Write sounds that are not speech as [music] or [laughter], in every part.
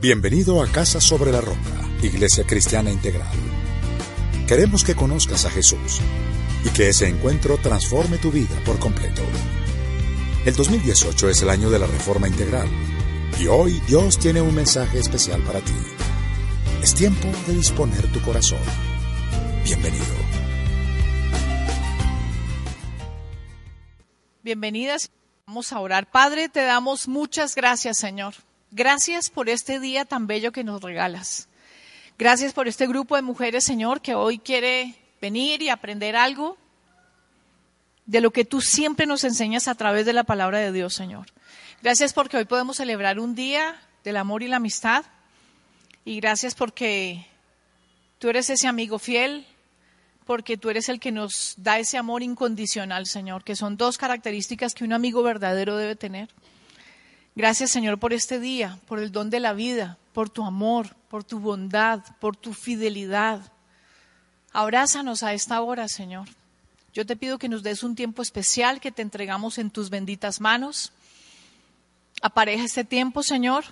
Bienvenido a Casa sobre la Roca, Iglesia Cristiana Integral. Queremos que conozcas a Jesús y que ese encuentro transforme tu vida por completo. El 2018 es el año de la Reforma Integral y hoy Dios tiene un mensaje especial para ti. Es tiempo de disponer tu corazón. Bienvenido. Bienvenidas. Vamos a orar. Padre, te damos muchas gracias, Señor. Gracias por este día tan bello que nos regalas. Gracias por este grupo de mujeres, Señor, que hoy quiere venir y aprender algo de lo que tú siempre nos enseñas a través de la palabra de Dios, Señor. Gracias porque hoy podemos celebrar un día del amor y la amistad. Y gracias porque tú eres ese amigo fiel, porque tú eres el que nos da ese amor incondicional, Señor, que son dos características que un amigo verdadero debe tener. Gracias, Señor, por este día, por el don de la vida, por tu amor, por tu bondad, por tu fidelidad. Abrázanos a esta hora, Señor. Yo te pido que nos des un tiempo especial que te entregamos en tus benditas manos. Apareja este tiempo, Señor.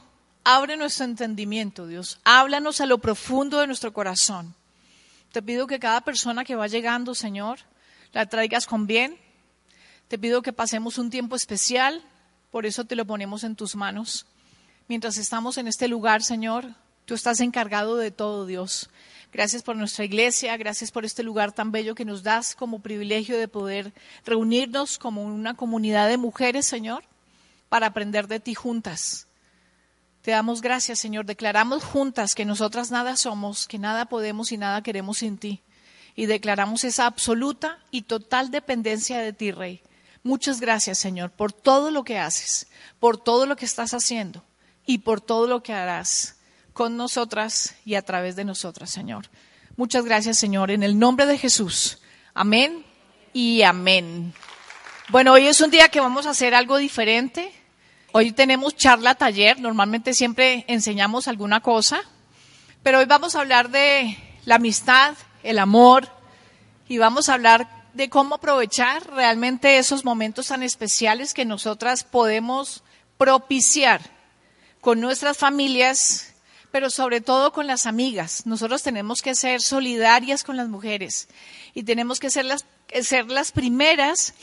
Abre nuestro entendimiento, Dios. Háblanos a lo profundo de nuestro corazón. Te pido que cada persona que va llegando, Señor, la traigas con bien. Te pido que pasemos un tiempo especial por eso te lo ponemos en tus manos. Mientras estamos en este lugar, Señor, tú estás encargado de todo, Dios. Gracias por nuestra iglesia, gracias por este lugar tan bello que nos das como privilegio de poder reunirnos como una comunidad de mujeres, Señor, para aprender de ti juntas. Te damos gracias, Señor. Declaramos juntas que nosotras nada somos, que nada podemos y nada queremos sin ti. Y declaramos esa absoluta y total dependencia de ti, Rey. Muchas gracias, Señor, por todo lo que haces, por todo lo que estás haciendo y por todo lo que harás con nosotras y a través de nosotras, Señor. Muchas gracias, Señor, en el nombre de Jesús. Amén y amén. Bueno, hoy es un día que vamos a hacer algo diferente. Hoy tenemos charla taller, normalmente siempre enseñamos alguna cosa, pero hoy vamos a hablar de la amistad, el amor y vamos a hablar de cómo aprovechar realmente esos momentos tan especiales que nosotras podemos propiciar con nuestras familias, pero sobre todo con las amigas. Nosotros tenemos que ser solidarias con las mujeres y tenemos que ser las, ser las primeras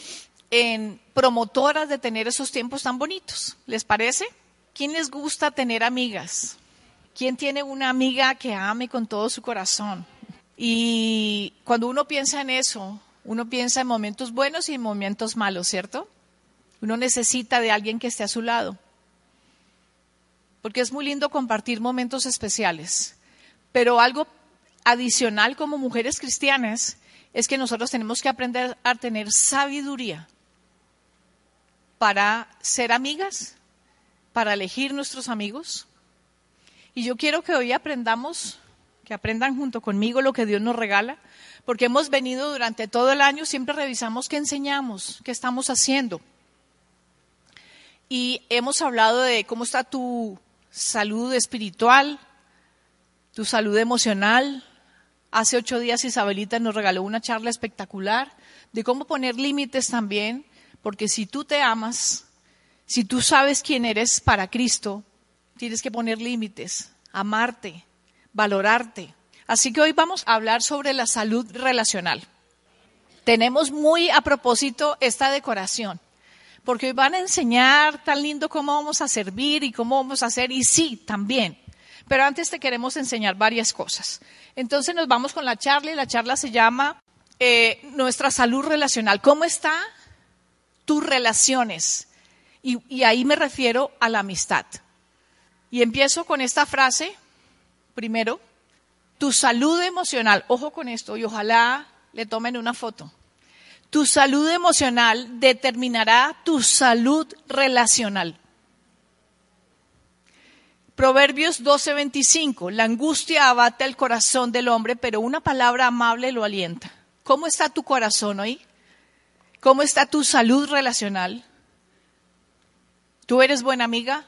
en promotoras de tener esos tiempos tan bonitos. ¿Les parece? ¿Quién les gusta tener amigas? ¿Quién tiene una amiga que ame con todo su corazón? Y cuando uno piensa en eso, uno piensa en momentos buenos y en momentos malos, ¿cierto? Uno necesita de alguien que esté a su lado. Porque es muy lindo compartir momentos especiales. Pero algo adicional como mujeres cristianas es que nosotros tenemos que aprender a tener sabiduría para ser amigas, para elegir nuestros amigos. Y yo quiero que hoy aprendamos, que aprendan junto conmigo lo que Dios nos regala, porque hemos venido durante todo el año, siempre revisamos qué enseñamos, qué estamos haciendo. Y hemos hablado de cómo está tu salud espiritual, tu salud emocional. Hace ocho días Isabelita nos regaló una charla espectacular de cómo poner límites también, porque si tú te amas, si tú sabes quién eres para Cristo, tienes que poner límites, amarte, valorarte. Así que hoy vamos a hablar sobre la salud relacional. Tenemos muy a propósito esta decoración, porque hoy van a enseñar tan lindo cómo vamos a servir y cómo vamos a hacer, y sí, también. Pero antes te queremos enseñar varias cosas. Entonces nos vamos con la charla y la charla se llama eh, Nuestra salud relacional. ¿Cómo está tus relaciones? Y, y ahí me refiero a la amistad. Y empiezo con esta frase, primero, tu salud emocional, ojo con esto y ojalá le tomen una foto. Tu salud emocional determinará tu salud relacional. Proverbios 12:25, la angustia abate el corazón del hombre, pero una palabra amable lo alienta. ¿Cómo está tu corazón hoy? ¿Cómo está tu salud relacional? ¿Tú eres buena amiga?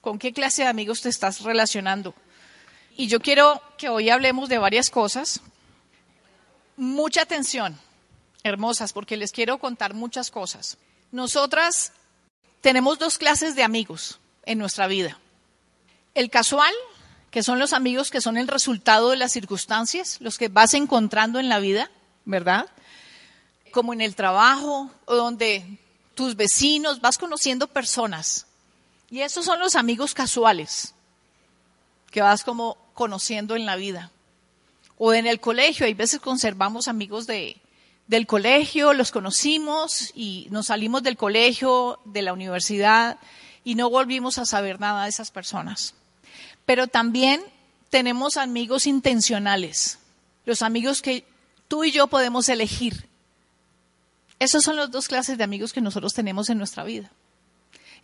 ¿Con qué clase de amigos te estás relacionando? Y yo quiero que hoy hablemos de varias cosas. Mucha atención, hermosas, porque les quiero contar muchas cosas. Nosotras tenemos dos clases de amigos en nuestra vida. El casual, que son los amigos que son el resultado de las circunstancias, los que vas encontrando en la vida, ¿verdad? Como en el trabajo o donde tus vecinos, vas conociendo personas. Y esos son los amigos casuales que vas como conociendo en la vida. O en el colegio, hay veces conservamos amigos de, del colegio, los conocimos y nos salimos del colegio, de la universidad y no volvimos a saber nada de esas personas. Pero también tenemos amigos intencionales, los amigos que tú y yo podemos elegir. Esas son las dos clases de amigos que nosotros tenemos en nuestra vida.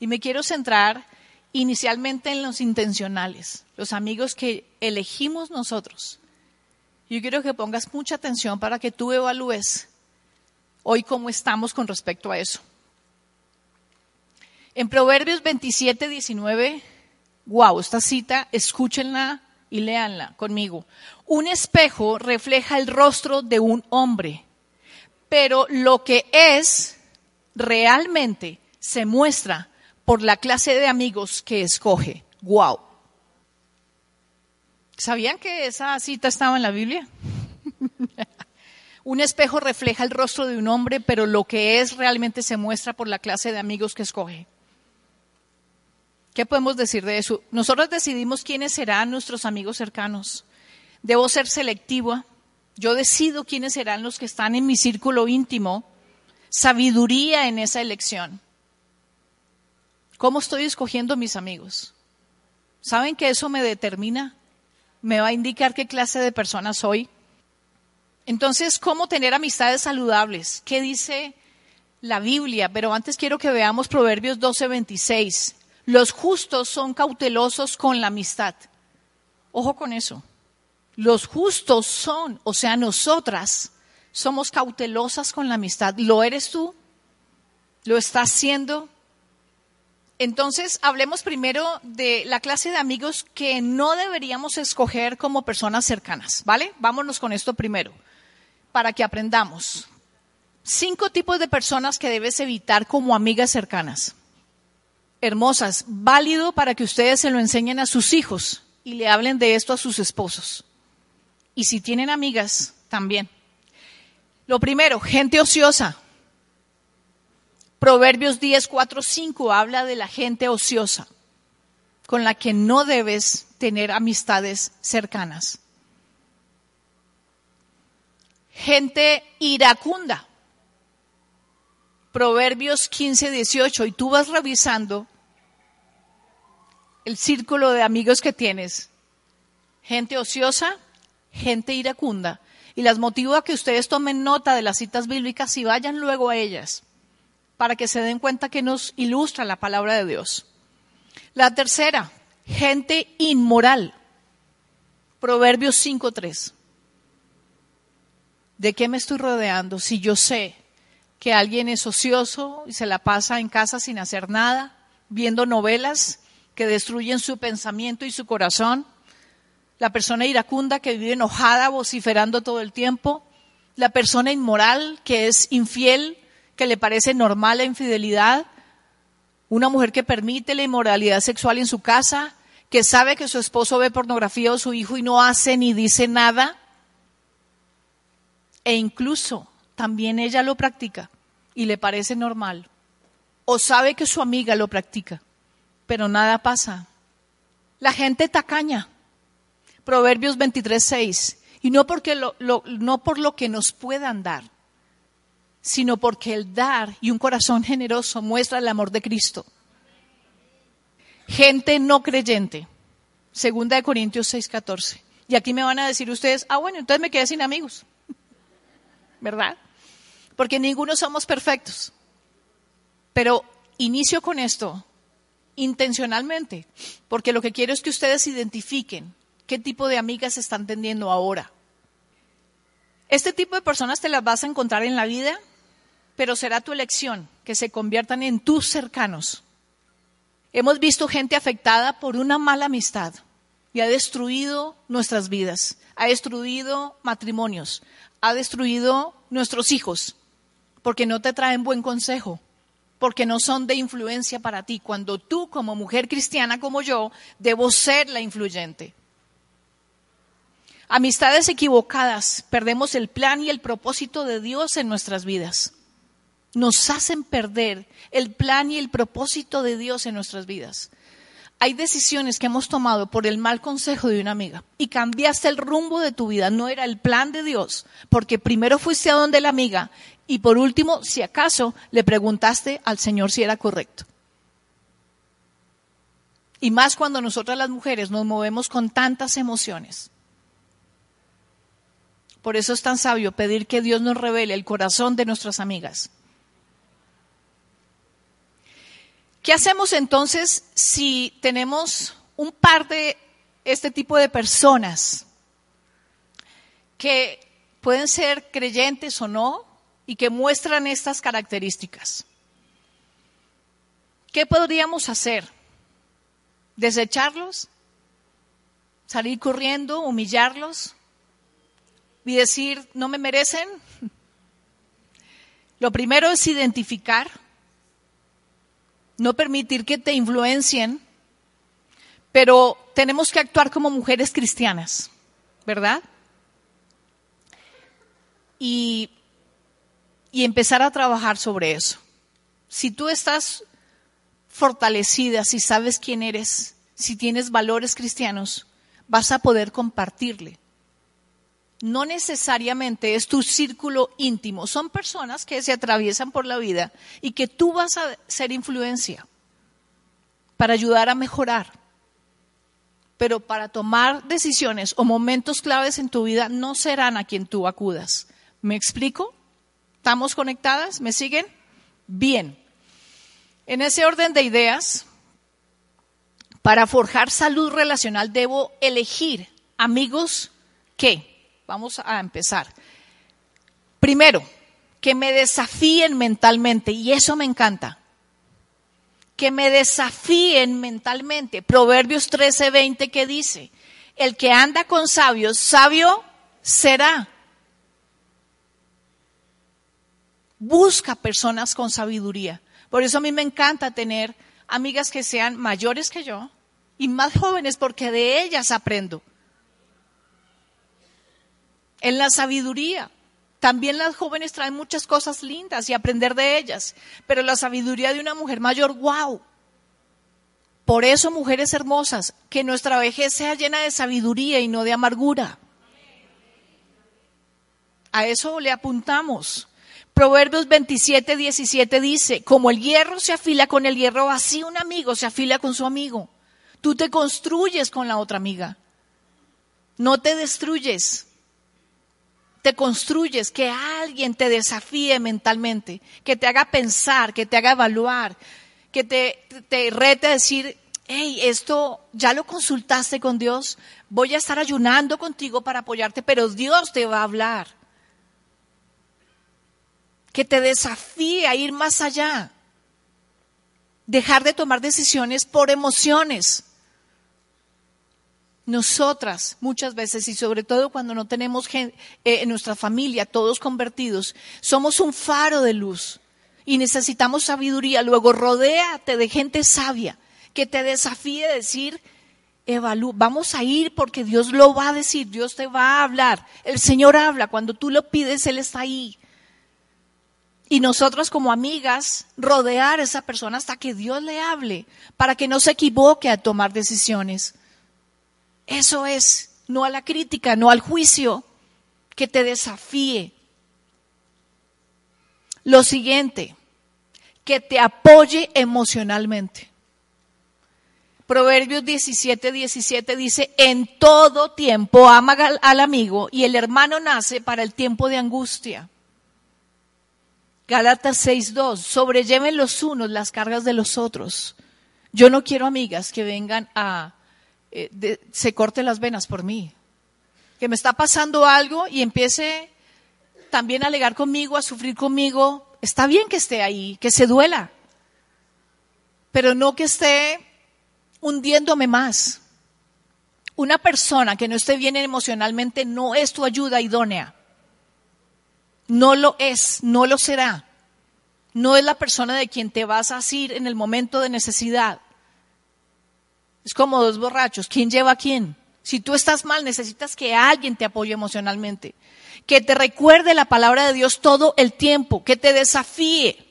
Y me quiero centrar inicialmente en los intencionales, los amigos que elegimos nosotros. Yo quiero que pongas mucha atención para que tú evalúes hoy cómo estamos con respecto a eso. En Proverbios 27, 19 Wow, esta cita, escúchenla y léanla conmigo. Un espejo refleja el rostro de un hombre, pero lo que es realmente se muestra por la clase de amigos que escoge. Wow. ¿Sabían que esa cita estaba en la Biblia? [laughs] un espejo refleja el rostro de un hombre, pero lo que es realmente se muestra por la clase de amigos que escoge. ¿Qué podemos decir de eso? Nosotros decidimos quiénes serán nuestros amigos cercanos. Debo ser selectiva. Yo decido quiénes serán los que están en mi círculo íntimo. Sabiduría en esa elección. ¿Cómo estoy escogiendo mis amigos? ¿Saben que eso me determina? Me va a indicar qué clase de persona soy. Entonces, ¿cómo tener amistades saludables? ¿Qué dice la Biblia? Pero antes quiero que veamos Proverbios 12:26. Los justos son cautelosos con la amistad. Ojo con eso. Los justos son, o sea, nosotras somos cautelosas con la amistad. ¿Lo eres tú? ¿Lo estás haciendo? Entonces, hablemos primero de la clase de amigos que no deberíamos escoger como personas cercanas, ¿vale? Vámonos con esto primero, para que aprendamos. Cinco tipos de personas que debes evitar como amigas cercanas hermosas, válido para que ustedes se lo enseñen a sus hijos y le hablen de esto a sus esposos. Y si tienen amigas, también. Lo primero, gente ociosa. Proverbios 10, 4, 5 habla de la gente ociosa, con la que no debes tener amistades cercanas. Gente iracunda. Proverbios 15, 18, y tú vas revisando el círculo de amigos que tienes. Gente ociosa, gente iracunda. Y las motivo a que ustedes tomen nota de las citas bíblicas y vayan luego a ellas, para que se den cuenta que nos ilustra la palabra de Dios. La tercera, gente inmoral. Proverbios 5.3. ¿De qué me estoy rodeando si yo sé que alguien es ocioso y se la pasa en casa sin hacer nada, viendo novelas que destruyen su pensamiento y su corazón, la persona iracunda que vive enojada, vociferando todo el tiempo, la persona inmoral que es infiel, que le parece normal la infidelidad, una mujer que permite la inmoralidad sexual en su casa, que sabe que su esposo ve pornografía o su hijo y no hace ni dice nada, e incluso también ella lo practica y le parece normal, o sabe que su amiga lo practica pero nada pasa. La gente tacaña. Proverbios 23, 6. Y no, porque no por lo que nos puedan dar, sino porque el dar y un corazón generoso muestra el amor de Cristo. Gente no creyente. Segunda de Corintios 6, 14. Y aquí me van a decir ustedes, ah, bueno, entonces me quedé sin amigos. [laughs] ¿Verdad? Porque ninguno somos perfectos. Pero inicio con esto intencionalmente, porque lo que quiero es que ustedes identifiquen qué tipo de amigas están teniendo ahora. Este tipo de personas te las vas a encontrar en la vida, pero será tu elección que se conviertan en tus cercanos. Hemos visto gente afectada por una mala amistad y ha destruido nuestras vidas, ha destruido matrimonios, ha destruido nuestros hijos, porque no te traen buen consejo, porque no son de influencia para ti, cuando tú como mujer cristiana como yo debo ser la influyente. Amistades equivocadas, perdemos el plan y el propósito de Dios en nuestras vidas. Nos hacen perder el plan y el propósito de Dios en nuestras vidas. Hay decisiones que hemos tomado por el mal consejo de una amiga y cambiaste el rumbo de tu vida. No era el plan de Dios, porque primero fuiste a donde la amiga y por último, si acaso, le preguntaste al Señor si era correcto. Y más cuando nosotras las mujeres nos movemos con tantas emociones. Por eso es tan sabio pedir que Dios nos revele el corazón de nuestras amigas. ¿Qué hacemos entonces si tenemos un par de este tipo de personas que pueden ser creyentes o no y que muestran estas características? ¿Qué podríamos hacer? ¿Desecharlos? ¿Salir corriendo? ¿Humillarlos? y decir, no me merecen? Lo primero es identificar, no permitir que te influencien, pero tenemos que actuar como mujeres cristianas, ¿verdad? Y, y empezar a trabajar sobre eso. Si tú estás fortalecida, si sabes quién eres, si tienes valores cristianos, vas a poder compartirle no necesariamente es tu círculo íntimo, son personas que se atraviesan por la vida y que tú vas a ser influencia para ayudar a mejorar. Pero para tomar decisiones o momentos claves en tu vida no serán a quien tú acudas. ¿Me explico? ¿Estamos conectadas? ¿Me siguen? Bien. En ese orden de ideas, para forjar salud relacional debo elegir amigos que Vamos a empezar. Primero, que me desafíen mentalmente, y eso me encanta. Que me desafíen mentalmente. Proverbios 13:20 que dice, el que anda con sabios, sabio será. Busca personas con sabiduría. Por eso a mí me encanta tener amigas que sean mayores que yo y más jóvenes porque de ellas aprendo en la sabiduría. También las jóvenes traen muchas cosas lindas y aprender de ellas, pero la sabiduría de una mujer mayor, wow. Por eso, mujeres hermosas, que nuestra vejez sea llena de sabiduría y no de amargura. A eso le apuntamos. Proverbios 27, 17 dice, como el hierro se afila con el hierro, así un amigo se afila con su amigo. Tú te construyes con la otra amiga. No te destruyes te construyes, que alguien te desafíe mentalmente, que te haga pensar, que te haga evaluar, que te, te rete a decir, hey, esto ya lo consultaste con Dios, voy a estar ayunando contigo para apoyarte, pero Dios te va a hablar. Que te desafíe a ir más allá. Dejar de tomar decisiones por emociones. Nosotras muchas veces y sobre todo cuando no tenemos eh, en nuestra familia todos convertidos, somos un faro de luz y necesitamos sabiduría. Luego rodéate de gente sabia que te desafíe a decir, vamos a ir porque Dios lo va a decir, Dios te va a hablar. El Señor habla, cuando tú lo pides, Él está ahí. Y nosotros como amigas, rodear a esa persona hasta que Dios le hable, para que no se equivoque a tomar decisiones. Eso es, no a la crítica, no al juicio, que te desafíe. Lo siguiente, que te apoye emocionalmente. Proverbios 17, 17 dice, en todo tiempo ama al amigo y el hermano nace para el tiempo de angustia. Gálatas 6, 2, sobrelleven los unos las cargas de los otros. Yo no quiero amigas que vengan a eh, se corte las venas por mí. Que me está pasando algo y empiece también a alegar conmigo, a sufrir conmigo. Está bien que esté ahí, que se duela, pero no que esté hundiéndome más. Una persona que no esté bien emocionalmente no es tu ayuda idónea. No lo es, no lo será. No es la persona de quien te vas a asir en el momento de necesidad. Es como dos borrachos. ¿Quién lleva a quién? Si tú estás mal, necesitas que alguien te apoye emocionalmente. Que te recuerde la palabra de Dios todo el tiempo. Que te desafíe.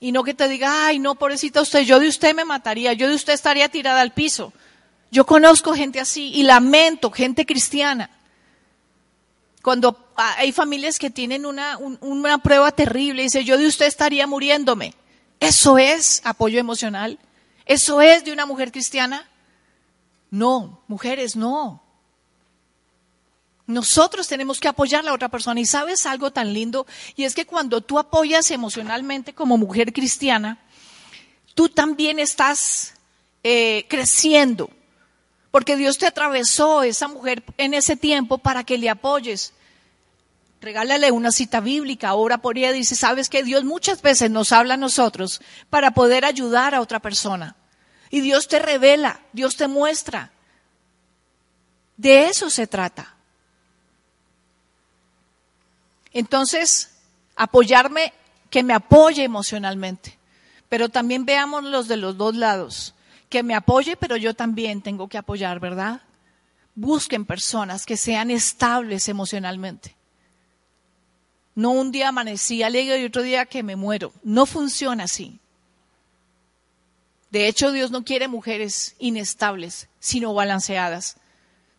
Y no que te diga, ay, no, pobrecita usted, yo de usted me mataría, yo de usted estaría tirada al piso. Yo conozco gente así y lamento, gente cristiana. Cuando hay familias que tienen una, prueba terrible y dice, yo de usted estaría muriéndome. ¿Eso es apoyo emocional? ¿Eso es de una mujer cristiana? No, mujeres, no. Nosotros tenemos que apoyar a la otra persona. Y sabes algo tan lindo, y es que cuando tú apoyas emocionalmente como mujer cristiana, tú también estás eh, creciendo, porque Dios te atravesó esa mujer en ese tiempo para que le apoyes. Regálale una cita bíblica, ora por ella, dice, sabes que Dios muchas veces nos habla a nosotros para poder ayudar a otra persona. Y Dios te revela, Dios te muestra. De eso se trata. Entonces, apoyarme, que me apoye emocionalmente. Pero también veamos los de los dos lados. Que me apoye, pero yo también tengo que apoyar, ¿verdad? Busquen personas que sean estables emocionalmente. No un día amanecí alegre y otro día que me muero. No funciona así. De hecho, Dios no quiere mujeres inestables, sino balanceadas.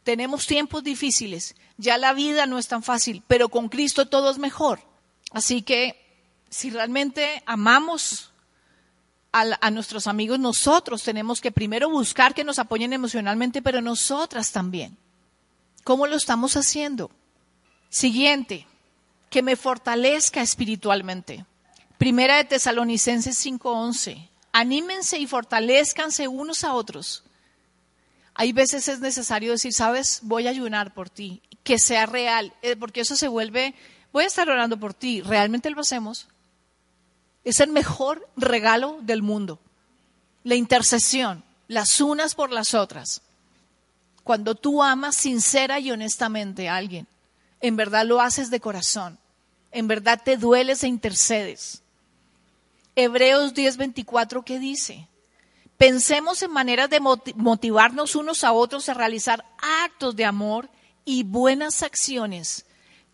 Tenemos tiempos difíciles ya la vida no es tan fácil, pero con Cristo todo es mejor. Así que si realmente amamos a, nuestros amigos, nosotros tenemos que primero buscar que nos apoyen emocionalmente, pero nosotras también. ¿Cómo lo estamos haciendo? Siguiente, que me fortalezca espiritualmente. Primera de Tesalonicenses 5:11. Anímense y fortalezcanse unos a otros. Hay veces es necesario decir, sabes, voy a ayunar por ti que sea real, eh, porque eso se vuelve, voy a estar orando por ti, ¿realmente lo hacemos? Es el mejor regalo del mundo, la intercesión, las unas por las otras. Cuando tú amas sincera y honestamente a alguien, en verdad lo haces de corazón, en verdad te dueles e intercedes. Hebreos 10:24, ¿qué dice? Pensemos en maneras de motivarnos unos a otros a realizar actos de amor y buenas acciones,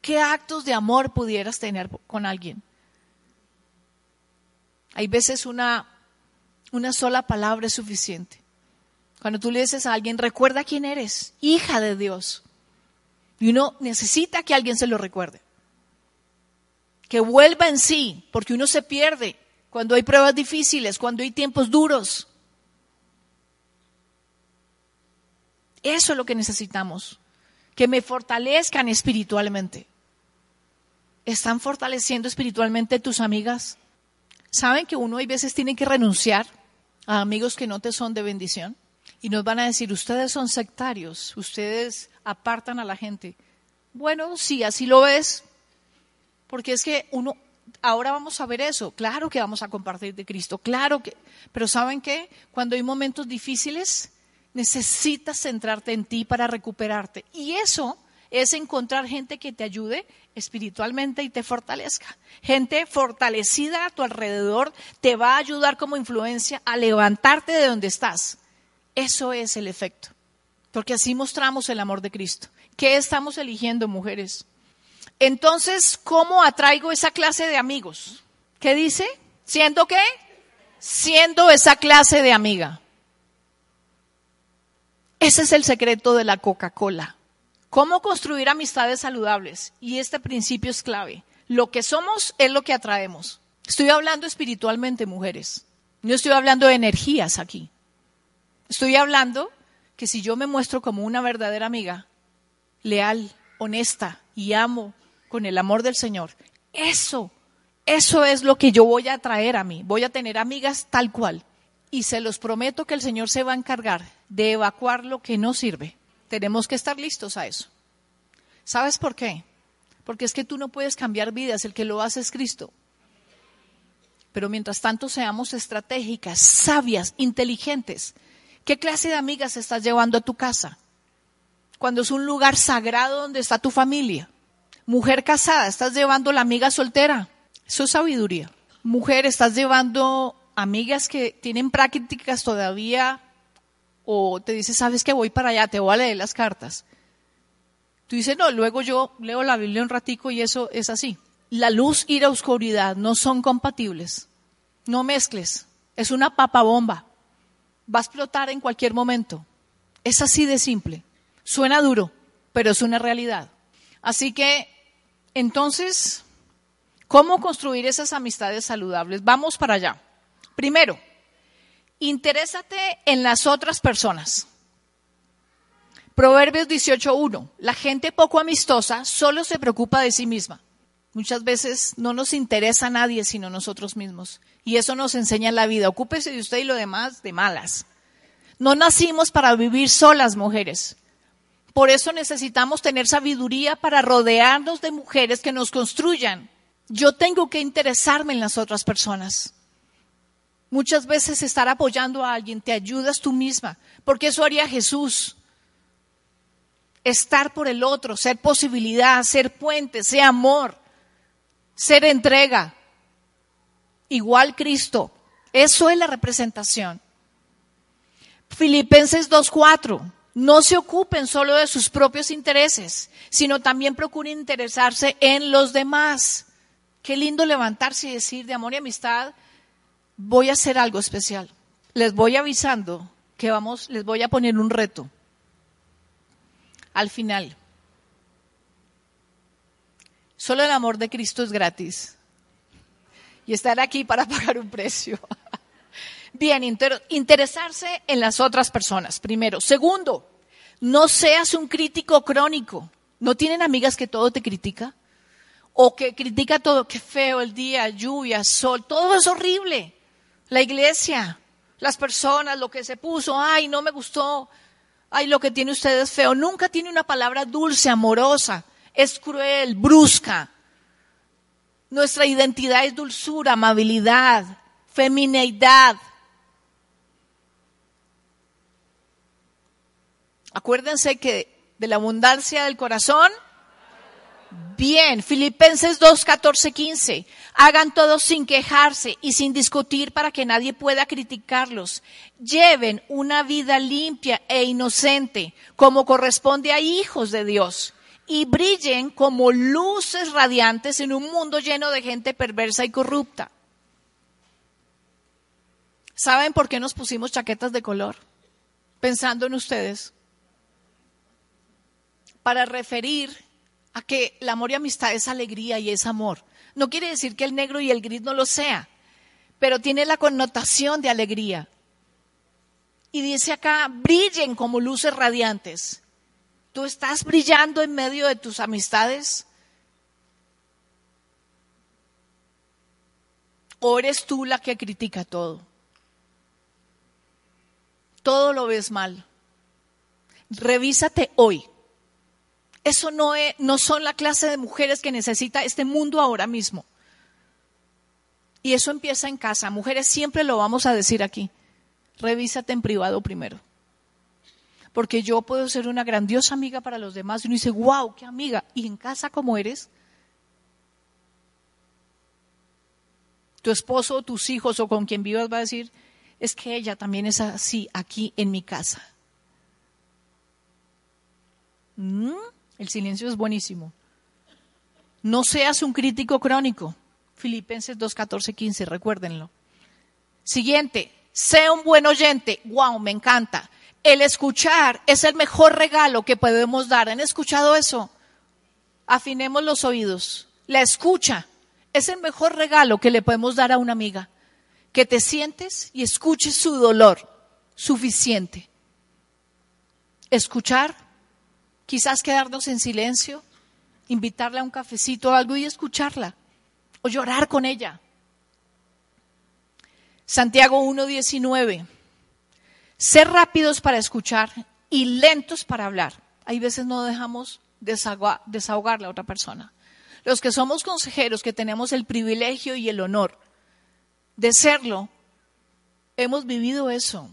¿qué actos de amor pudieras tener con alguien? Hay veces una, una sola palabra es suficiente. Cuando tú le dices a alguien, recuerda quién eres, hija de Dios. Y uno necesita que alguien se lo recuerde. Que vuelva en sí, porque uno se pierde cuando hay pruebas difíciles, cuando hay tiempos duros. Eso es lo que necesitamos que me fortalezcan espiritualmente. ¿Están fortaleciendo espiritualmente tus amigas? ¿Saben que uno hay veces tiene que renunciar a amigos que no te son de bendición? Y nos van a decir, ustedes son sectarios, ustedes apartan a la gente. Bueno, sí, así lo ves, porque es que uno, ahora vamos a ver eso, claro que vamos a compartir de Cristo, claro que, pero ¿saben qué? Cuando hay momentos difíciles, necesitas centrarte en ti para recuperarte. Y eso es encontrar gente que te ayude espiritualmente y te fortalezca. Gente fortalecida a tu alrededor te va a ayudar como influencia a levantarte de donde estás. Eso es el efecto. Porque así mostramos el amor de Cristo. ¿Qué estamos eligiendo, mujeres? Entonces, ¿cómo atraigo esa clase de amigos? ¿Qué dice? ¿Siendo qué? Siendo esa clase de amiga. Ese es el secreto de la Coca-Cola. ¿Cómo construir amistades saludables? Y este principio es clave. Lo que somos es lo que atraemos. Estoy hablando espiritualmente, mujeres. No estoy hablando de energías aquí. Estoy hablando que si yo me muestro como una verdadera amiga, leal, honesta y amo con el amor del Señor, eso, eso es lo que yo voy a atraer a mí. Voy a tener amigas tal cual. Y se los prometo que el Señor se va a encargar de evacuar lo que no sirve. Tenemos que estar listos a eso. ¿Sabes por qué? Porque es que tú no puedes cambiar vidas, el que lo hace es Cristo. Pero mientras tanto seamos estratégicas, sabias, inteligentes. ¿Qué clase de amigas estás llevando a tu casa? Cuando es un lugar sagrado donde está tu familia. Mujer casada, estás llevando la amiga soltera. Eso es sabiduría. Mujer, estás llevando amigas que tienen prácticas todavía o te dice, sabes que voy para allá, te voy a leer las cartas. Tú dices, no, luego yo leo la Biblia un ratico y eso es así. La luz y la oscuridad no son compatibles. No mezcles. Es una papabomba. Va a explotar en cualquier momento. Es así de simple. Suena duro, pero es una realidad. Así que, entonces, ¿cómo construir esas amistades saludables? Vamos para allá. Primero, interésate en las otras personas. Proverbios 18.1. La gente poco amistosa solo se preocupa de sí misma. Muchas veces no nos interesa a nadie sino nosotros mismos. Y eso nos enseña la vida. Ocúpese de usted y lo demás de malas. No nacimos para vivir solas, mujeres. Por eso necesitamos tener sabiduría para rodearnos de mujeres que nos construyan. Yo tengo que interesarme en las otras personas. Muchas veces estar apoyando a alguien te ayudas tú misma, porque eso haría Jesús estar por el otro, ser posibilidad, ser puente, ser amor, ser entrega. Igual Cristo. Eso es la representación. Filipenses 2.4. No se ocupen solo de sus propios intereses, sino también procuren interesarse en los demás. Qué lindo levantarse y decir de amor y amistad, voy a hacer algo especial. Les voy avisando que vamos, les voy a poner un reto al final. Solo el amor de Cristo es gratis. Y estar aquí para [laughs] pagar un precio. Bien, interesarse en las otras personas, primero. Segundo, no seas un crítico crónico. ¿No tienen amigas que todo te critica? O que critica todo, qué feo el día, lluvia, sol, todo es horrible. La iglesia, las personas, lo que se puso, ay, no me gustó, ay, lo que tiene usted es feo. Nunca tiene una palabra dulce, amorosa. Es cruel, brusca. Nuestra identidad es dulzura, amabilidad, femineidad. Acuérdense que de la abundancia del corazón, bien, Filipenses 2, 14, 15. Hagan todo sin quejarse y sin discutir para que nadie pueda criticarlos. Lleven una vida limpia e inocente, como corresponde a hijos de Dios. Y brillen como luces radiantes en un mundo lleno de gente perversa y corrupta. ¿Saben por qué nos pusimos chaquetas de color? Pensando en ustedes. Para referir a que el amor y amistad es alegría y es amor. No quiere decir que el negro y el gris no lo sea, pero tiene la connotación de alegría. Y dice acá, brillen como luces radiantes. ¿Tú estás brillando en medio de tus amistades? ¿O eres tú la que critica todo? Todo lo ves mal. Revísate hoy. Eso no, es, no son la clase de mujeres que necesita este mundo ahora mismo. Y eso empieza en casa. Mujeres siempre lo vamos a decir aquí. Revísate en privado primero. Porque yo puedo ser una grandiosa amiga para los demás y uno dice, wow, qué amiga. ¿Y en casa cómo eres? Tu esposo, tus hijos o con quien vivas va a decir, es que ella también es así aquí en mi casa. ¿Mm? El silencio es buenísimo. No seas un crítico crónico. Filipenses 2, 14, 15, recuérdenlo. Siguiente, sea un buen oyente. Wow, me encanta. El escuchar es el mejor regalo que podemos dar. ¿Han escuchado eso? Afinemos los oídos. La escucha es el mejor regalo que le podemos dar a una amiga. Que te sientes y escuches su dolor. Suficiente. Escuchar Quizás quedarnos en silencio, invitarla a un cafecito o algo y escucharla, o llorar con ella. Santiago 1.19. Ser rápidos para escuchar y lentos para hablar. Hay veces no dejamos desahogar, a la otra persona. Los que somos consejeros, que tenemos el privilegio y el honor de serlo, hemos vivido eso.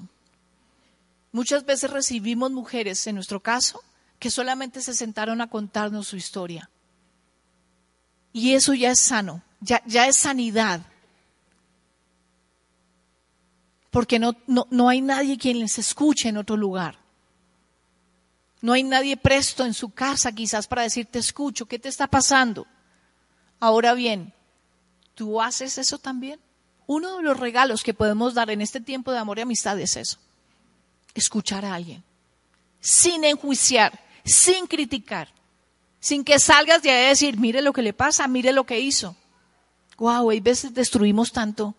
Muchas veces recibimos mujeres, en nuestro caso, que solamente se sentaron a contarnos su historia. Y eso ya es sano, ya es sanidad. Porque no, no, no hay nadie quien les escuche en otro lugar. No hay nadie presto en su casa quizás para decir, te escucho, ¿qué te está pasando? Ahora bien, ¿tú haces eso también? Uno de los regalos que podemos dar en este tiempo de amor y amistad es eso, escuchar a alguien, sin enjuiciar, sin criticar, sin que salgas de ahí a decir, mire lo que le pasa, mire lo que hizo. Wow, hay veces destruimos tanto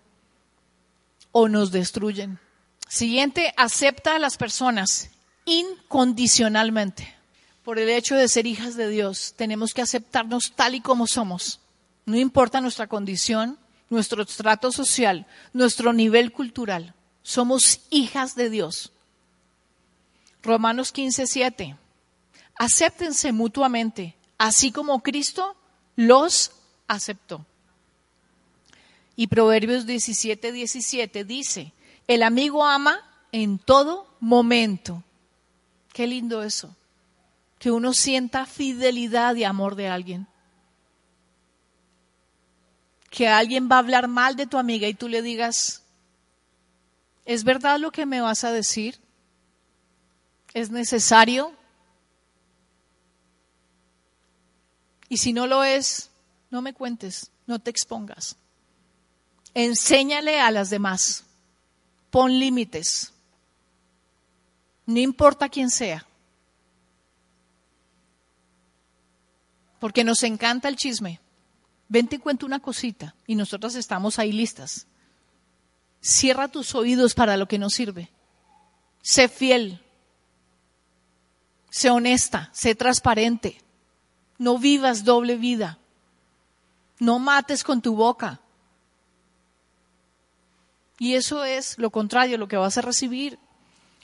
o nos destruyen. Siguiente, acepta a las personas incondicionalmente. Por el hecho de ser hijas de Dios, tenemos que aceptarnos tal y como somos. No importa nuestra condición, nuestro estrato social, nuestro nivel cultural. Somos hijas de Dios. Romanos 15, 7. Acéptense mutuamente, así como Cristo los aceptó. Y Proverbios 17, 17 dice, el amigo ama en todo momento. Qué lindo eso, que uno sienta fidelidad y amor de alguien. Que alguien va a hablar mal de tu amiga y tú le digas, ¿es verdad lo que me vas a decir? ¿Es necesario? Y si no lo es, no me cuentes, no te expongas. Enséñale a las demás. Pon límites. No importa quién sea. Porque nos encanta el chisme. Ven te cuento una cosita y nosotros estamos ahí listas. Cierra tus oídos para lo que no sirve. Sé fiel. Sé honesta. Sé transparente. No vivas doble vida. No mates con tu boca. Y eso es lo contrario, lo que vas a recibir.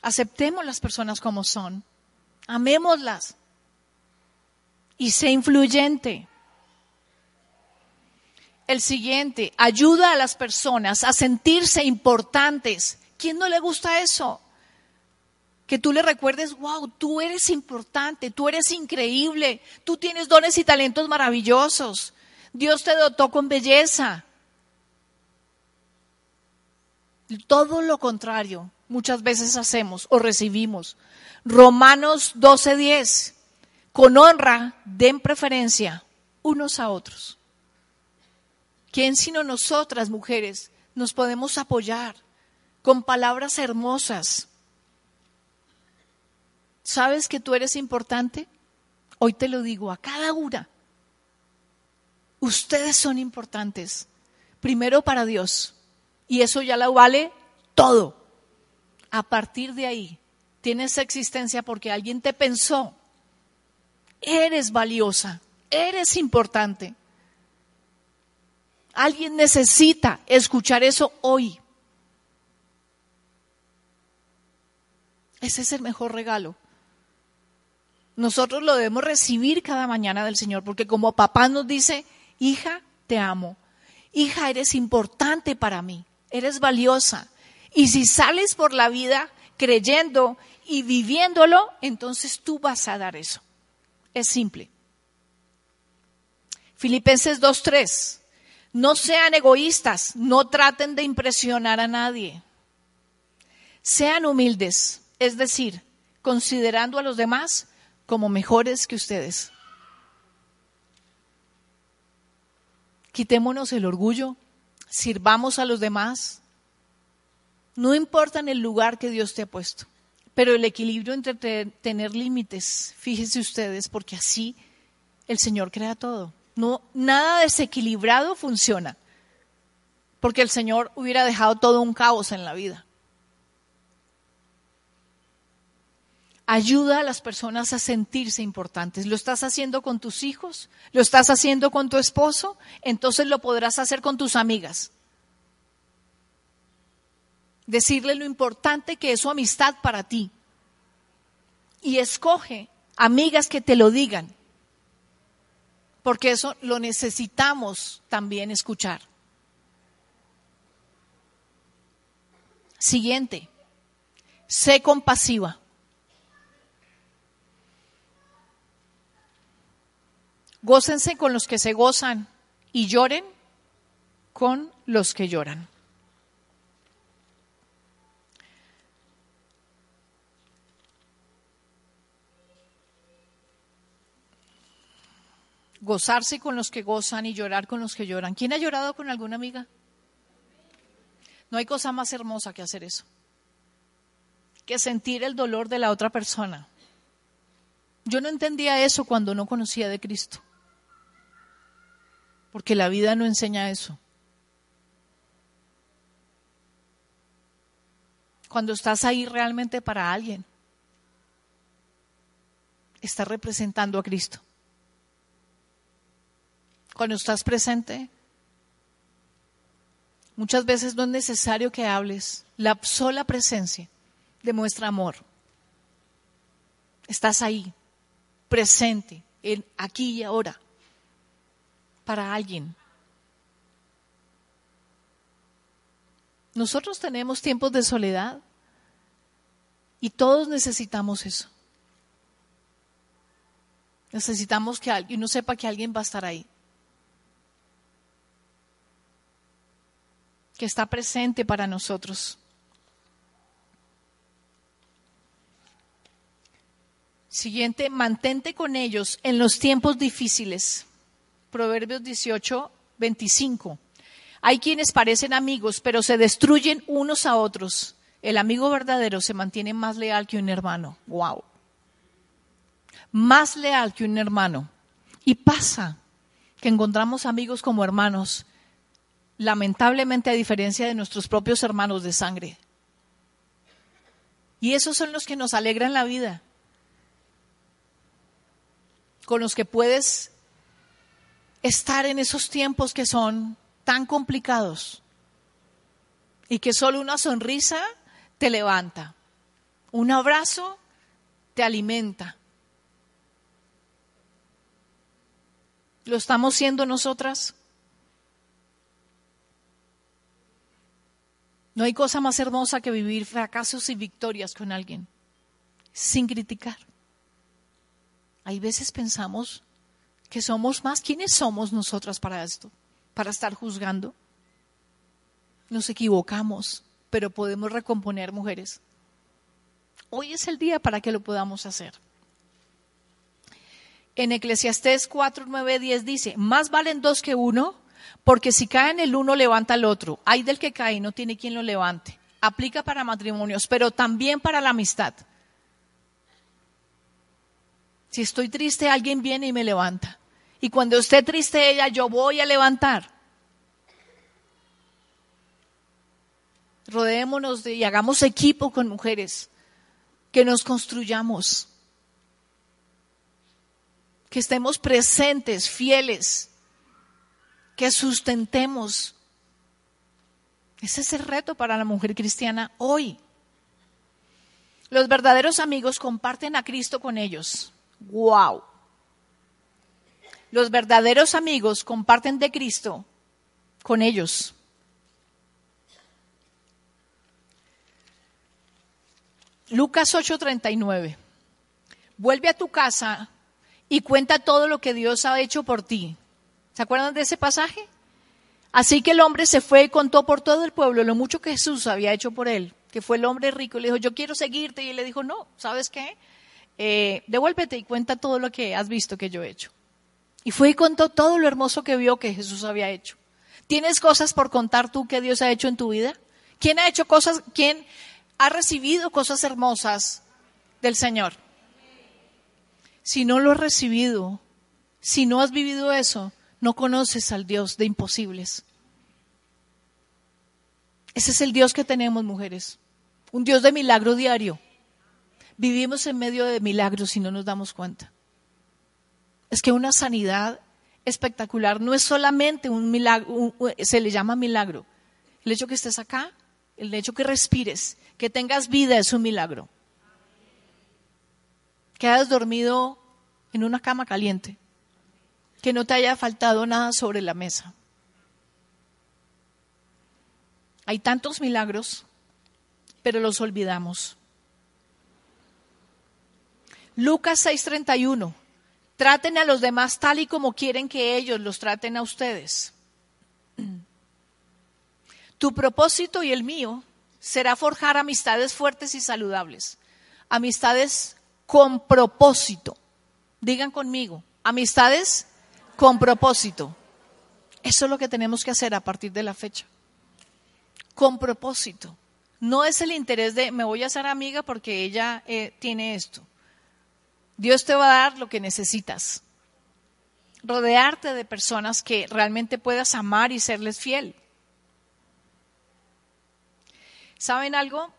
Aceptemos las personas como son. Amémoslas. Y sé influyente. El siguiente, ayuda a las personas a sentirse importantes. ¿Quién no le gusta eso? Que tú le recuerdes, wow, tú eres importante, tú eres increíble, tú tienes dones y talentos maravillosos. Dios te dotó con belleza. Todo lo contrario muchas veces hacemos o recibimos. Romanos 12:10, con honra den preferencia unos a otros. ¿Quién sino nosotras, mujeres, nos podemos apoyar con palabras hermosas? ¿Sabes que tú eres importante? Hoy te lo digo a cada una. Ustedes son importantes. Primero para Dios. Y eso ya lo vale todo. A partir de ahí, tienes existencia porque alguien te pensó. Eres valiosa, eres importante. Alguien necesita escuchar eso hoy. Ese es el mejor regalo nosotros lo debemos recibir cada mañana del Señor, porque como papá nos dice, hija, te amo, hija, eres importante para mí, eres valiosa. Y si sales por la vida creyendo y viviéndolo, entonces tú vas a dar eso. Es simple. Filipenses 2.3. No sean egoístas, no traten de impresionar a nadie. Sean humildes, es decir, considerando a los demás como mejores que ustedes. Quitémonos el orgullo, sirvamos a los demás. No importa en el lugar que Dios te ha puesto, pero el equilibrio entre tener límites, fíjense ustedes, porque así el Señor crea todo. No, nada desequilibrado funciona, porque el Señor hubiera dejado todo un caos en la vida. Ayuda a las personas a sentirse importantes. ¿Lo estás haciendo con tus hijos? ¿Lo estás haciendo con tu esposo? Entonces lo podrás hacer con tus amigas. Decirle lo importante que es su amistad para ti. Y escoge amigas que te lo digan. Porque eso lo necesitamos también escuchar. Siguiente, sé compasiva. Gócense con los que se gozan, y lloren con los que lloran. Gozarse con los que gozan y llorar con los que lloran. ¿Quién ha llorado con alguna amiga? No hay cosa más hermosa que hacer eso, que sentir el dolor de la otra persona. Yo no entendía eso cuando no conocía de Cristo, porque la vida no enseña eso. Cuando estás ahí realmente para alguien, estás representando a Cristo. Cuando estás presente, muchas veces no es necesario que hables. La sola presencia demuestra amor. Estás ahí, presente, en aquí y ahora, para alguien. Nosotros tenemos tiempos de soledad y todos necesitamos eso. Necesitamos que uno sepa que alguien va a estar ahí. Que está presente para nosotros. Siguiente, mantente con ellos en los tiempos difíciles. Proverbios 18, 25. Hay quienes parecen amigos, pero se destruyen unos a otros. El amigo verdadero se mantiene más leal que un hermano. Wow. Más leal que un hermano. Y pasa que encontramos amigos como hermanos, lamentablemente a diferencia de nuestros propios hermanos de sangre. Y esos son los que nos alegran la vida con los que puedes estar en esos tiempos que son tan complicados y que solo una sonrisa te levanta, un abrazo te alimenta. ¿Lo estamos siendo nosotras? No hay cosa más hermosa que vivir fracasos y victorias con alguien, sin criticar. Hay veces pensamos que somos más. ¿Quiénes somos nosotras para esto? Para estar juzgando. Nos equivocamos, pero podemos recomponer mujeres. Hoy es el día para que lo podamos hacer. En Eclesiastés 4, 9, 10 dice, más valen dos que uno, porque si caen el uno levanta el otro. Hay del que cae y no tiene quien lo levante. Aplica para matrimonios, pero también para la amistad. Si estoy triste, alguien viene y me levanta. Y cuando esté triste ella, yo voy a levantar. Rodémonos y hagamos equipo con mujeres, que nos construyamos, que estemos presentes, fieles, que sustentemos. Ese es el reto para la mujer cristiana hoy. Los verdaderos amigos comparten a Cristo con ellos. ¡Wow! Los verdaderos amigos comparten de Cristo con ellos. Lucas 8:39. Vuelve a tu casa y cuenta todo lo que Dios ha hecho por ti. ¿Se acuerdan de ese pasaje? Así que el hombre se fue y contó por todo el pueblo lo mucho que Jesús había hecho por él, que fue el hombre rico. Le dijo, yo quiero seguirte. Y él le dijo, no, ¿sabes qué? Eh, devuélvete y cuenta todo lo que has visto que yo he hecho. Y fue y contó todo lo hermoso que vio que Jesús había hecho. ¿Tienes cosas por contar tú que Dios ha hecho en tu vida? ¿Quién ha hecho cosas, quién ha recibido cosas hermosas del Señor? Si no lo has recibido, si no has vivido eso, no conoces al Dios de imposibles. Ese es el Dios que tenemos, mujeres. Un Dios de milagro diario. Vivimos en medio de milagros y no nos damos cuenta. Es que una sanidad espectacular no es solamente un milagro, se le llama milagro. El hecho que estés acá, el hecho que respires, que tengas vida es un milagro. Que hayas dormido en una cama caliente, que no te haya faltado nada sobre la mesa. Hay tantos milagros, pero los olvidamos. Lucas 6:31. Traten a los demás tal y como quieren que ellos los traten a ustedes. [clears throat] Tu propósito y el mío será forjar amistades fuertes y saludables. Amistades con propósito. Digan conmigo, amistades con propósito. Eso es lo que tenemos que hacer a partir de la fecha. Con propósito. No es el interés de me voy a hacer amiga porque ella eh, tiene esto. Dios te va a dar lo que necesitas. Rodearte de personas que realmente puedas amar y serles fiel. ¿Saben algo?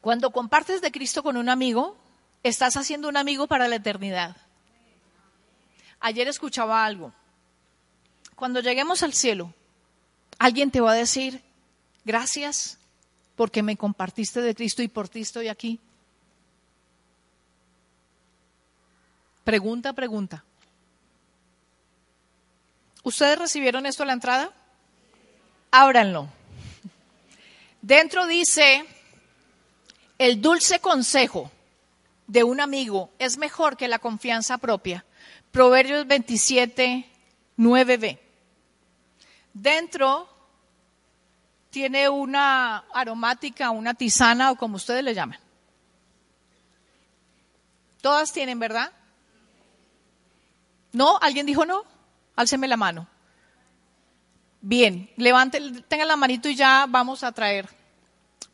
Cuando compartes de Cristo con un amigo, estás haciendo un amigo para la eternidad. Ayer escuchaba algo. Cuando lleguemos al cielo, alguien te va a decir, gracias porque me compartiste de Cristo y por ti estoy aquí. Pregunta, pregunta. ¿Ustedes recibieron esto a la entrada? Ábranlo. Dentro dice, el dulce consejo de un amigo es mejor que la confianza propia. Proverbios 27, 9b. Dentro tiene una aromática, una tisana o como ustedes le llamen. Todas tienen, ¿verdad? ¿No? ¿Alguien dijo no? Álceme la mano. Bien, levanten, tengan la manito y ya vamos a traer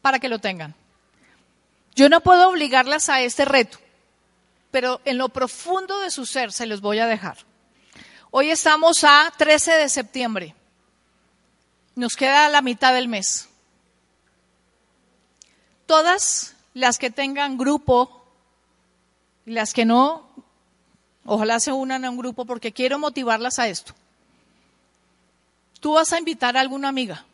para que lo tengan. Yo no puedo obligarlas a este reto, pero en lo profundo de su ser se los voy a dejar. Hoy estamos a 13 de septiembre. Nos queda la mitad del mes. Todas las que tengan grupo, las que no, Ojalá se unan a un grupo porque quiero motivarlas a esto. Tú vas a invitar a alguna amiga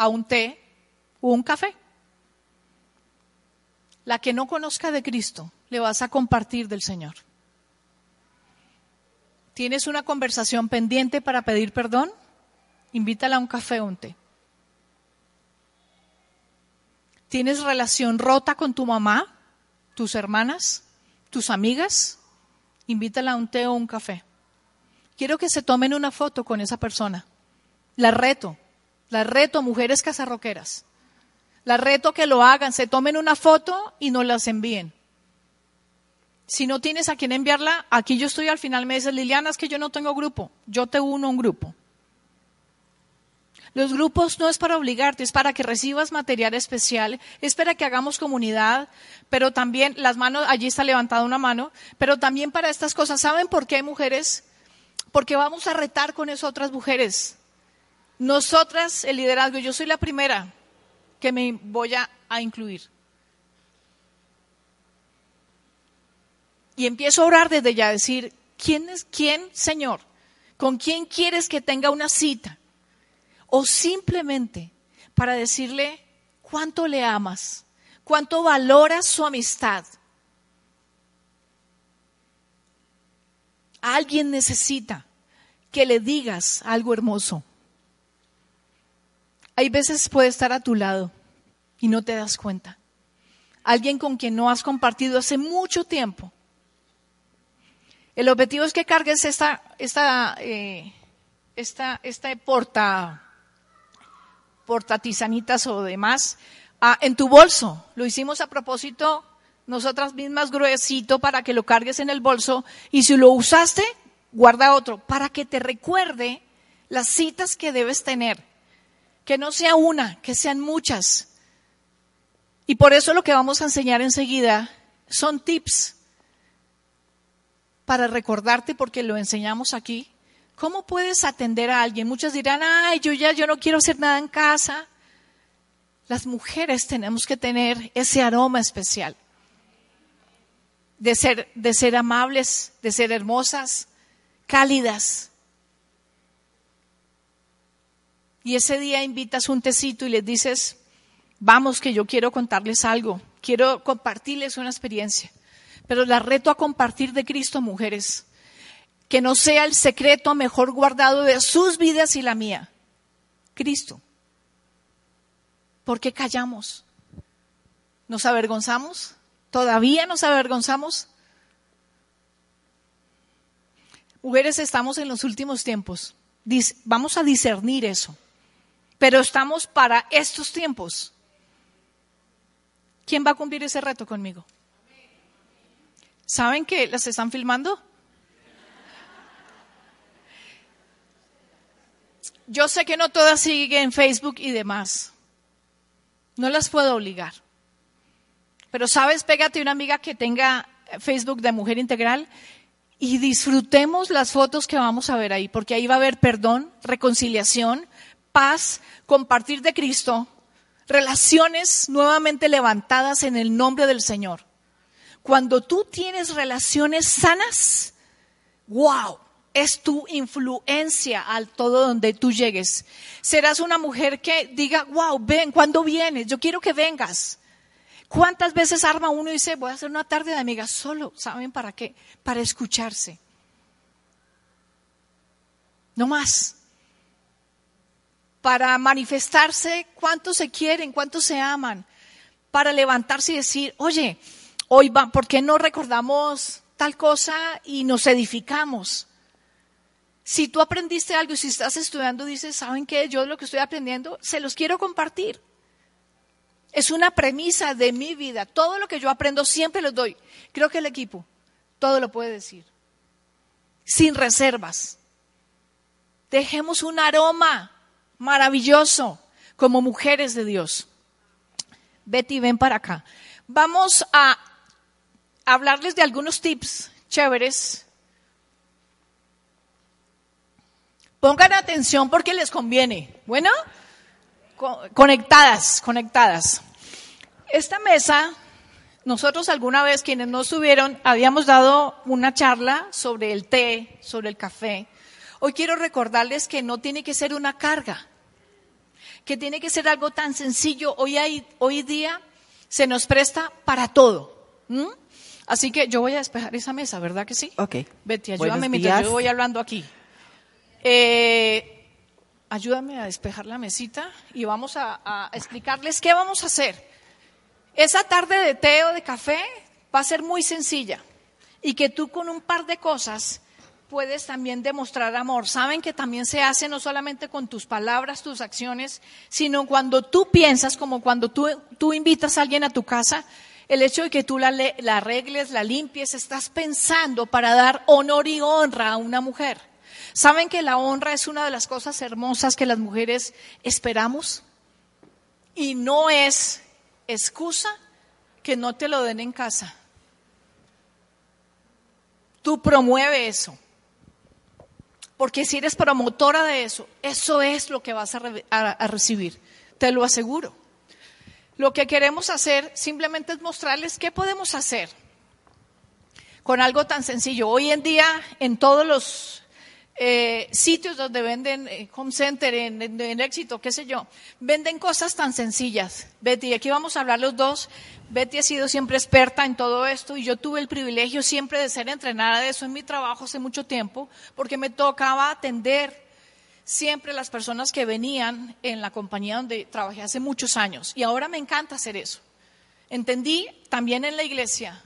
a un té o un café. La que no conozca de Cristo, le vas a compartir del Señor. ¿Tienes una conversación pendiente para pedir perdón? Invítala a un café o un té. ¿Tienes relación rota con tu mamá? Tus hermanas, tus amigas, invítala a un té o un café. Quiero que se tomen una foto con esa persona. La reto, la reto, mujeres casarroqueras. La reto que lo hagan, se tomen una foto y nos las envíen. Si no tienes a quién enviarla, aquí yo estoy al final me dices, Liliana, es que yo no tengo grupo, yo te uno a un grupo. Los grupos no es para obligarte, es para que recibas material especial, es para que hagamos comunidad, pero también las manos, allí está levantada una mano, pero también para estas cosas. ¿Saben por qué hay mujeres? Porque vamos a retar con eso otras mujeres. Nosotras, el liderazgo, yo soy la primera que me voy a, a incluir. Y empiezo a orar desde ya, decir, ¿quién es quién, Señor? ¿Con quién quieres que tenga una cita? O simplemente para decirle cuánto le amas, cuánto valoras su amistad. Alguien necesita que le digas algo hermoso. Hay veces puede estar a tu lado y no te das cuenta. Alguien con quien no has compartido hace mucho tiempo. El objetivo es que cargues esta, esta, eh, esta, esta porta portatizanitas o demás, ah, en tu bolso. Lo hicimos a propósito nosotras mismas gruesito para que lo cargues en el bolso y si lo usaste, guarda otro para que te recuerde las citas que debes tener. Que no sea una, que sean muchas. Y por eso lo que vamos a enseñar enseguida son tips para recordarte porque lo enseñamos aquí ¿Cómo puedes atender a alguien? Muchas dirán, ay, yo ya yo no quiero hacer nada en casa. Las mujeres tenemos que tener ese aroma especial de ser, de ser amables, de ser hermosas, cálidas. Y ese día invitas un tecito y les dices, vamos que yo quiero contarles algo, quiero compartirles una experiencia. Pero la reto a compartir de Cristo, mujeres que no sea el secreto mejor guardado de sus vidas y la mía. Cristo. ¿Por qué callamos? ¿Nos avergonzamos? ¿Todavía nos avergonzamos? Mujeres, estamos en los últimos tiempos. Vamos a discernir eso. Pero estamos para estos tiempos. ¿Quién va a cumplir ese reto conmigo? ¿Saben que las están filmando? Yo sé que no todas siguen Facebook y demás. No las puedo obligar. Pero sabes, pégate una amiga que tenga Facebook de Mujer Integral y disfrutemos las fotos que vamos a ver ahí, porque ahí va a haber perdón, reconciliación, paz, compartir de Cristo, relaciones nuevamente levantadas en el nombre del Señor. Cuando tú tienes relaciones sanas, wow, es tu influencia al todo donde tú llegues. Serás una mujer que diga, wow, ven, ¿cuándo vienes? Yo quiero que vengas. ¿Cuántas veces arma uno y dice, voy a hacer una tarde de amigas solo? ¿Saben para qué? Para escucharse. No más. Para manifestarse cuántos se quieren, cuántos se aman. Para levantarse y decir, oye, hoy va, ¿por qué no recordamos tal cosa y nos edificamos? Si tú aprendiste algo y si estás estudiando, dices, ¿saben qué? Yo lo que estoy aprendiendo, se los quiero compartir. Es una premisa de mi vida. Todo lo que yo aprendo siempre lo doy. Creo que el equipo todo lo puede decir. Sin reservas. Dejemos un aroma maravilloso como mujeres de Dios. Betty, ven para acá. Vamos a hablarles de algunos tips chéveres. Pongan atención porque les conviene. Bueno, conectadas, conectadas. Esta mesa, nosotros alguna vez quienes no estuvieron, habíamos dado una charla sobre el té, sobre el café. Hoy quiero recordarles que no tiene que ser una carga, que tiene que ser algo tan sencillo. Hoy, hay, hoy día se nos presta para todo. Así que yo voy a despejar esa mesa, ¿verdad que sí? Ok. Betty, ayúdame mientras yo voy hablando aquí. Eh, ayúdame a despejar la mesita y vamos a, explicarles qué vamos a hacer. Esa tarde de té o de café va a ser muy sencilla y que tú con un par de cosas puedes también demostrar amor. Saben que también se hace no solamente con tus palabras, tus acciones, sino cuando tú piensas, como cuando tú, invitas a alguien a tu casa, el hecho de que tú la, la arregles, la limpies, estás pensando para dar honor y honra a una mujer. ¿Saben que la honra es una de las cosas hermosas que las mujeres esperamos? Y no es excusa que no te lo den en casa. Tú promueve eso. Porque si eres promotora de eso, eso es lo que vas a, a, recibir. Te lo aseguro. Lo que queremos hacer simplemente es mostrarles qué podemos hacer con algo tan sencillo. Hoy en día, en todos los eh, sitios donde venden eh, home center en, éxito, qué sé yo, venden cosas tan sencillas. Betty, aquí vamos a hablar los dos. Betty ha sido siempre experta en todo esto y yo tuve el privilegio siempre de ser entrenada de eso en mi trabajo hace mucho tiempo, porque me tocaba atender siempre las personas que venían en la compañía donde trabajé hace muchos años. Y ahora me encanta hacer eso. Entendí también en la iglesia,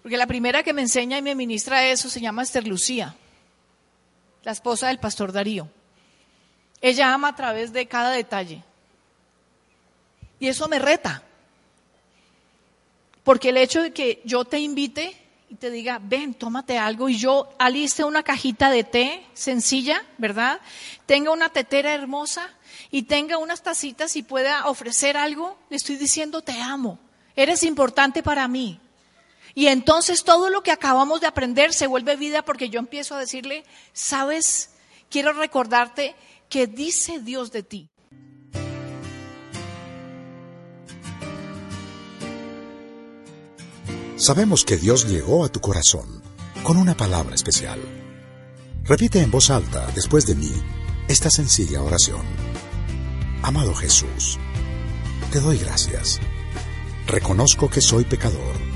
porque la primera que me enseña y me ministra eso se llama Esther Lucía la esposa del pastor Darío. Ella ama a través de cada detalle. Y eso me reta. Porque el hecho de que yo te invite y te diga, ven, tómate algo, y yo aliste una cajita de té sencilla, ¿verdad? Tenga una tetera hermosa y tenga unas tacitas y pueda ofrecer algo, le estoy diciendo, te amo, eres importante para mí. Y entonces todo lo que acabamos de aprender se vuelve vida porque yo empiezo a decirle, sabes, quiero recordarte que dice Dios de ti. Sabemos que Dios llegó a tu corazón con una palabra especial. Repite en voz alta después de mí esta sencilla oración. Amado Jesús, te doy gracias. Reconozco que soy pecador